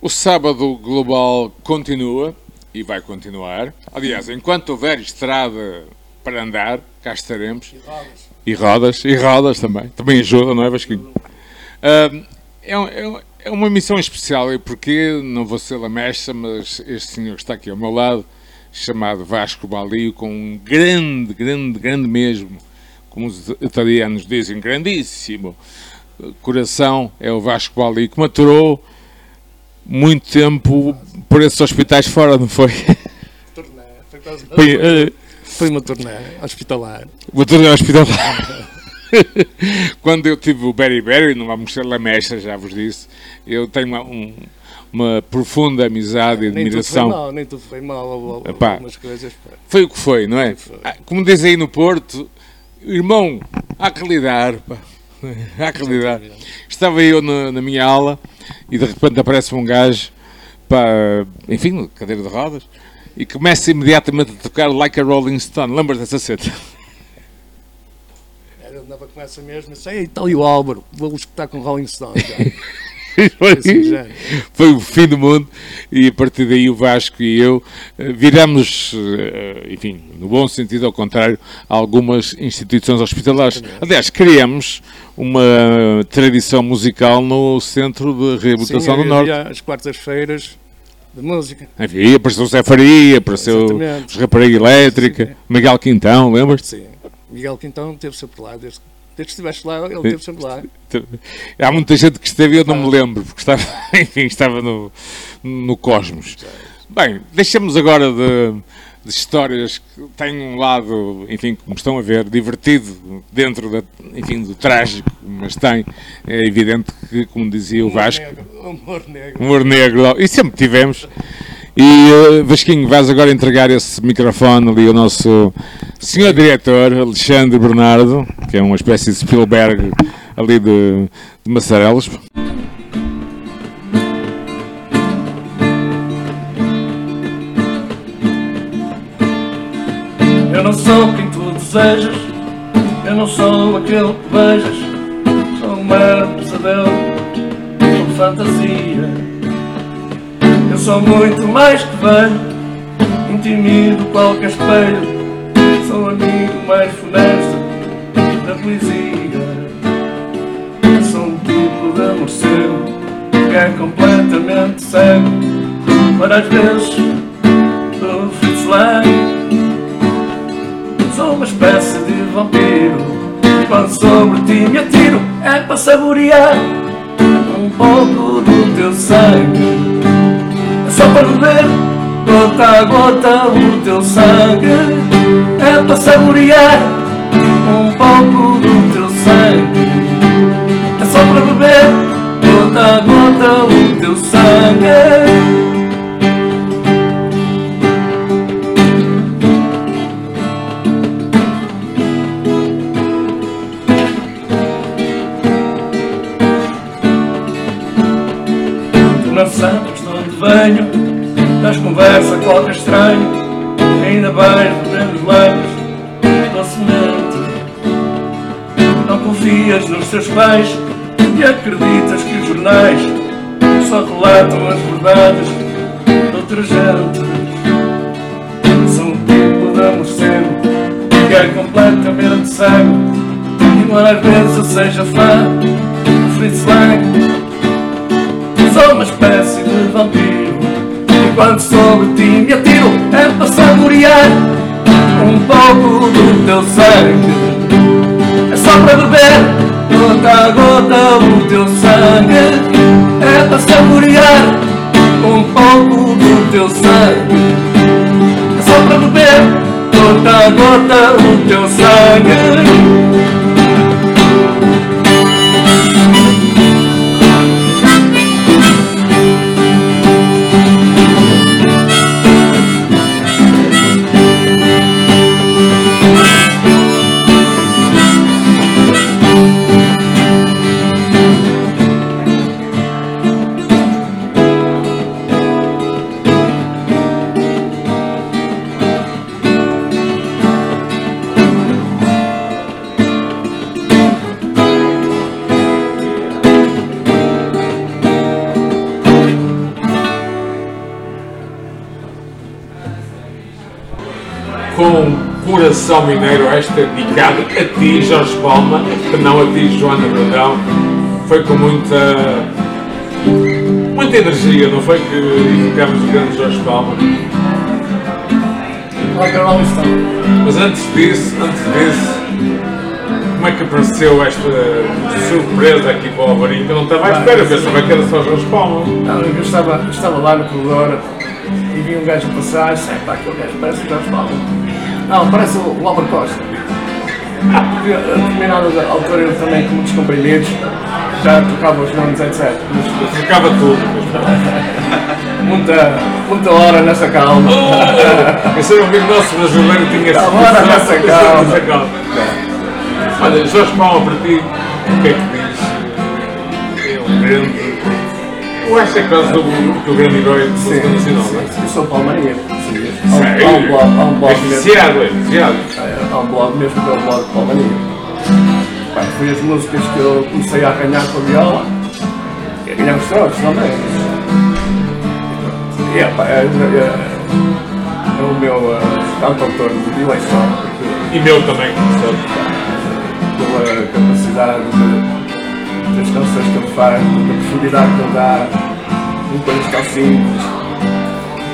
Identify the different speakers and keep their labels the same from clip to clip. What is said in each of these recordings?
Speaker 1: O sábado global continua e vai continuar. Aliás, enquanto houver estrada para andar, cá estaremos.
Speaker 2: E rodas.
Speaker 1: E rodas, e rodas também. Também ajuda, não é, Vasquinho? Uh, é, é, é, uma missão especial, e porque não vou ser lamesta, mas este senhor que está aqui ao meu lado, chamado Vasco Balio, com um grande, grande, grande mesmo, como os italianos dizem, grandíssimo coração, é o Vasco Balio, que maturou muito tempo por esses hospitais fora, não foi?
Speaker 2: Turnê, foi, foi,
Speaker 1: uh,
Speaker 2: foi uma turnê hospitalar.
Speaker 1: Uma turnê hospitalar. Quando eu tive o Berry Berry, não vamos ser lamestra, já vos disse, eu tenho uma, um, uma profunda amizade e admiração.
Speaker 2: Nem tudo foi mal, nem tudo foi mal,
Speaker 1: Epá,
Speaker 2: algumas coisas.
Speaker 1: Foi o que foi, não é? Foi. Ah, como dizem aí no Porto, irmão, há que lidar, pá. Que lidar. Estava eu na, na minha aula e de repente aparece um gajo, pá, enfim, cadeira de rodas, e começa imediatamente a tocar Like a Rolling Stone. Lembras dessa seta?
Speaker 2: Era andava com essa mesma, sei, então e o Álvaro, vou escutar com Rolling Stone.
Speaker 1: foi, o fim do mundo e a partir daí o Vasco e eu eh, viramos, eh, enfim, no bom sentido, ao contrário, algumas instituições hospitalares. Aliás, criamos uma tradição musical no Centro de Reabilitação
Speaker 2: Sim,
Speaker 1: do Norte.
Speaker 2: As quartas-feiras de música.
Speaker 1: Havia, apareceu o Zé Faria, apareceu o Rapariga Elétrica, Sim. Miguel Quintão, lembras?
Speaker 2: Sim, Miguel Quintão teve sempre lá, desde, desde que estiveste lá, ele esteve sempre lá.
Speaker 1: Há muita gente que esteve e eu não me lembro, porque estava, enfim, estava no, no cosmos. Bem, deixamos agora de de histórias que têm um lado, enfim, como estão a ver, divertido dentro da, enfim, do trágico, mas tem, é evidente que, como dizia o Vasco,
Speaker 2: humor negro.
Speaker 1: Humor negro, e sempre tivemos. E uh, Vasquinho, vais agora entregar esse microfone ali ao nosso senhor diretor, Alexandre Bernardo, que é uma espécie de Spielberg ali de, de Massarelos.
Speaker 3: não sou quem tu desejas, eu não sou aquele que beijas, sou um mero pesadelo, sou fantasia. Sou muito mais que velho, intimido qualquer espelho, sou amigo mais funesto da poesia. Sou um tipo de morcego que é completamente cego, para as vezes do Fritz Lang sou uma espécie de vampiro. Quando sobre ti me atiro É para saborear um pouco do teu sangue só para beber gota a gota o teu sangue. É para saborear um pouco do teu sangue. É só para beber gota a gota o teu sangue venho Das conversas qualquer estranho. Ainda vais beber os lábios Docemente. Não confias nos teus pais E acreditas que os jornais Só relatam as verdades De outra gente. Sou um tipo de morcego Que é completamente cego. Embora às vezes seja fã de Fritz Lang Sou uma espécie de vampiro. E quando sobre ti me atiro É para saborear Um pouco do teu sangue. É só para beber Gota a gota o teu sangue. É para saborear Um pouco do teu sangue. É só para beber Gota a gota o teu sangue
Speaker 1: com coração mineiro, esta dedicado a ti, Jorge Palma, que não a ti, Joana Brandão. Foi com muita. muita energia, não foi? Que evocamos o grande Jorge Palma. Mas antes disso, antes disso, como é que apareceu esta surpresa aqui para o Alvarinho? Que eu não estava à espera, pensava que era só Jorge Palma.
Speaker 3: Não, eu estava, estava lá no corredor e vi um gajo passar e disse, pá, aquele gajo parece o Jorge Paulo. Não, parece o Álvaro Costa. Porque a determinada altura eu também com muitos comprimidos, já tocava os nomes, etc. Mas
Speaker 1: Ficava tudo.
Speaker 3: muita, muita hora nessa calma.
Speaker 1: Esse era um amigo nosso brasileiro que tinha esse
Speaker 3: Agora nessa calma.
Speaker 1: nessa calma. Olha, Jorge Palma para ti, o que é que diz? É um grande. Eu acho que é quase do, do grande herói de música nacional, não é?
Speaker 3: Eu sou palmarinha. Há um- um blog, há um blog
Speaker 1: É
Speaker 3: mesmo.
Speaker 1: viciado, é viciado.
Speaker 3: É, Há um blog mesmo que é o blog de. Pá, foi as músicas que eu comecei a arranhar com a viola e a ganhar os trocos também. E é, pá, é, é, o meu uh, cantautor de eleição,
Speaker 1: E meu também, sabe?
Speaker 3: pela capacidade de, das canções que ele faz, da profundidade que ele dá, um tão simples.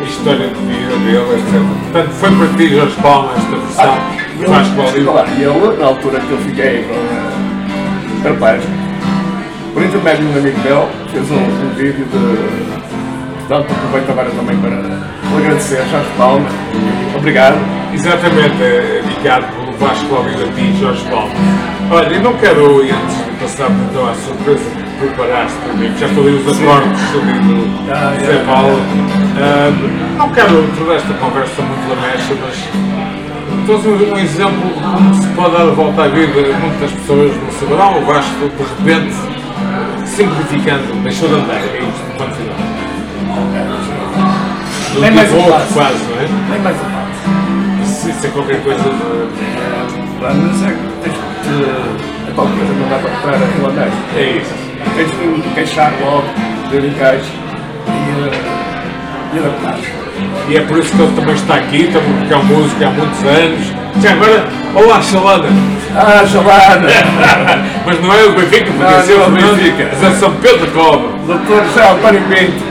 Speaker 1: A história de vida dele, etc. Portanto, foi para ti, Jorge Palma, esta versão.
Speaker 3: E
Speaker 1: Vasco Oliva.
Speaker 3: claro, e ele, na altura que eu fiquei com uh, rapaz, por intermédio de um amigo meu, fez um, um vídeo de. Portanto, aproveito agora também para agradecer a Jorge Palma. Obrigado.
Speaker 1: Exatamente, é dedicado pelo Vasco Oliva a ti, Jorge Palma. Olha, eu não quero, e antes de passar então à surpresa que preparaste para mim, já ler os acordes ali do
Speaker 3: Ah,
Speaker 1: Zé
Speaker 3: é,
Speaker 1: Paulo, não quero tornar esta conversa muito lamecha, mas trouxe um, exemplo de como se pode dar a volta à vida. Muitas pessoas não saberão, o Vasco de repente, simplificando, deixou de andar, é isto, ponto final. Do
Speaker 3: Nem mais um passo.
Speaker 1: quase, não é?
Speaker 3: Nem mais um passo.
Speaker 1: É qualquer coisa de...
Speaker 3: Mas é que tens que te. É tal coisa, não dá para entrar aquilo andar.
Speaker 1: É isso.
Speaker 3: Tens que te queixar logo, ter encaixe e, uh, e adaptar-te.
Speaker 1: E é por isso que ele também está aqui, também porque é um músico há muitos anos. Já agora, olá Salada!
Speaker 3: Ah, Giovana!
Speaker 1: Mas não é o Benfica, ser
Speaker 3: não é
Speaker 1: o Benfica. Mas é São Pedro de Cova.
Speaker 3: Doutor José António Pinto.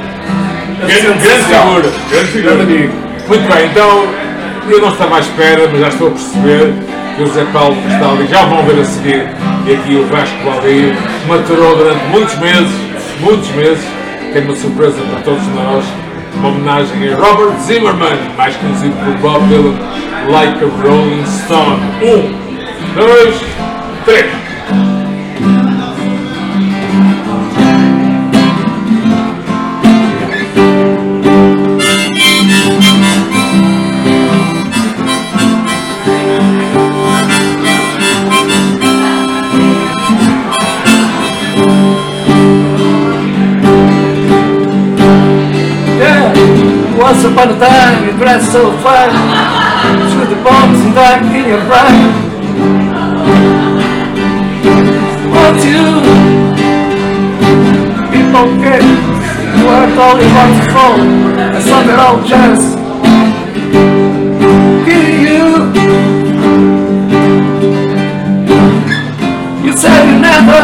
Speaker 1: Grande, figura. Grande figura. Muito bem, então eu não estava à espera, mas já estou a perceber que o Zé Paulo está ali, já vão ver a seguir, e aqui o Vasco Valdir maturou durante muitos meses, muitos meses, tem uma surpresa para todos nós, uma homenagem a Robert Zimmerman, mais conhecido por Bob Dylan, Like a Rolling Stone. Um, dois, três.
Speaker 3: You so fine, through the bombs and dark in your prime. Want you, people get you weren't only one to fall, I saw that old chance. Killing you, you said you never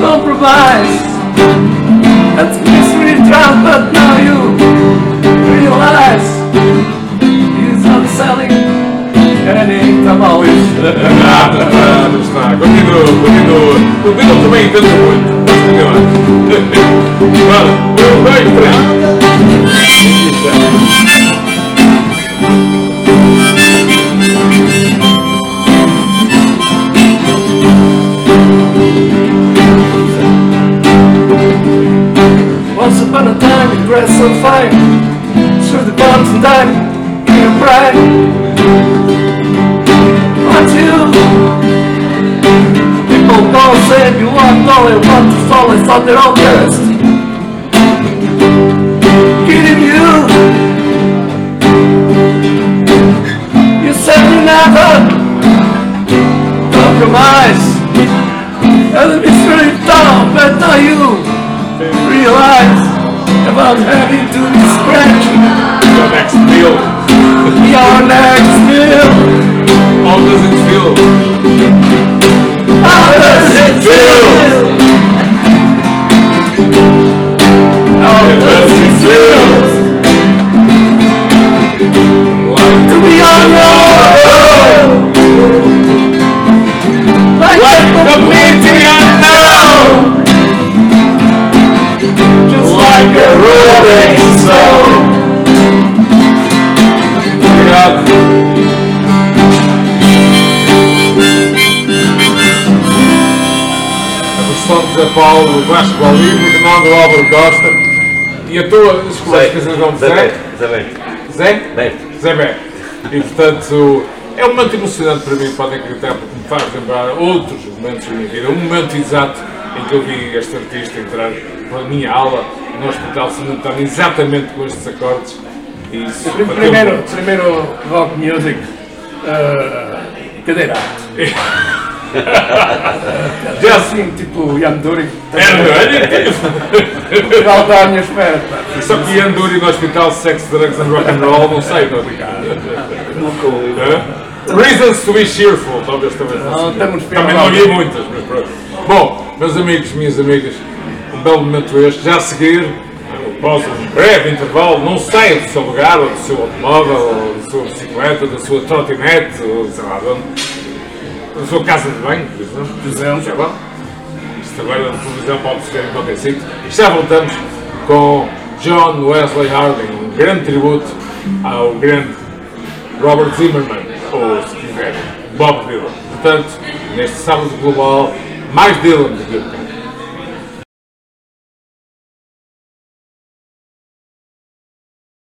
Speaker 3: compromise. That's mystery drug, but now you breath's on fire Through the bombs and die Can't cry Until People know saying you want all and want to fall It's on their own thirst Kidding you. You said you never Compromise. And the mystery down, but not you us heavy duty scratch.
Speaker 1: Your next meal.
Speaker 3: Your next meal.
Speaker 1: does it feel. Paulo, Vasco Balivro, que não do Álvaro Costa. E a tua, desculpa, esqueci o nome de Zé?
Speaker 4: Zé Beto.
Speaker 1: Zé?
Speaker 4: Beto.
Speaker 1: Zé Beto. E portanto, é um momento emocionante para mim, podem acreditar, porque me faz lembrar outros momentos da minha vida. Um momento exato em que eu vi este artista entrar para a minha aula no Hospital Sanatório, exatamente com estes acordes. E isso
Speaker 3: Primeiro, primeiro rock music, uh, cadeirante.
Speaker 1: Já
Speaker 3: Assim, tipo Ian Dury.
Speaker 1: É,
Speaker 3: Portugal está à minha espera.
Speaker 1: Só que Ian Dury no Hospital Sex, Drugs and Rock and Roll, não sei, não Hã? Reasons to be cheerful, talvez também
Speaker 3: Não, estamos
Speaker 1: Também não havia muitas, mas pronto. Bom, meus amigos, minhas amigas, um belo momento este. Já a seguir, após um breve intervalo, não saia do seu lugar, ou do seu automóvel, ou da sua bicicleta, da sua trotinete, ou sei lá de onde. Sua casa de banho, por exemplo. Exemplo, já bom. Isto agora na televisão pode ser em qualquer sítio. E já voltamos com John Wesley Harding, um grande tributo ao grande Robert Zimmerman, ou se quiser, Bob Dylan. Portanto, neste sábado global, mais Dylan do que eu.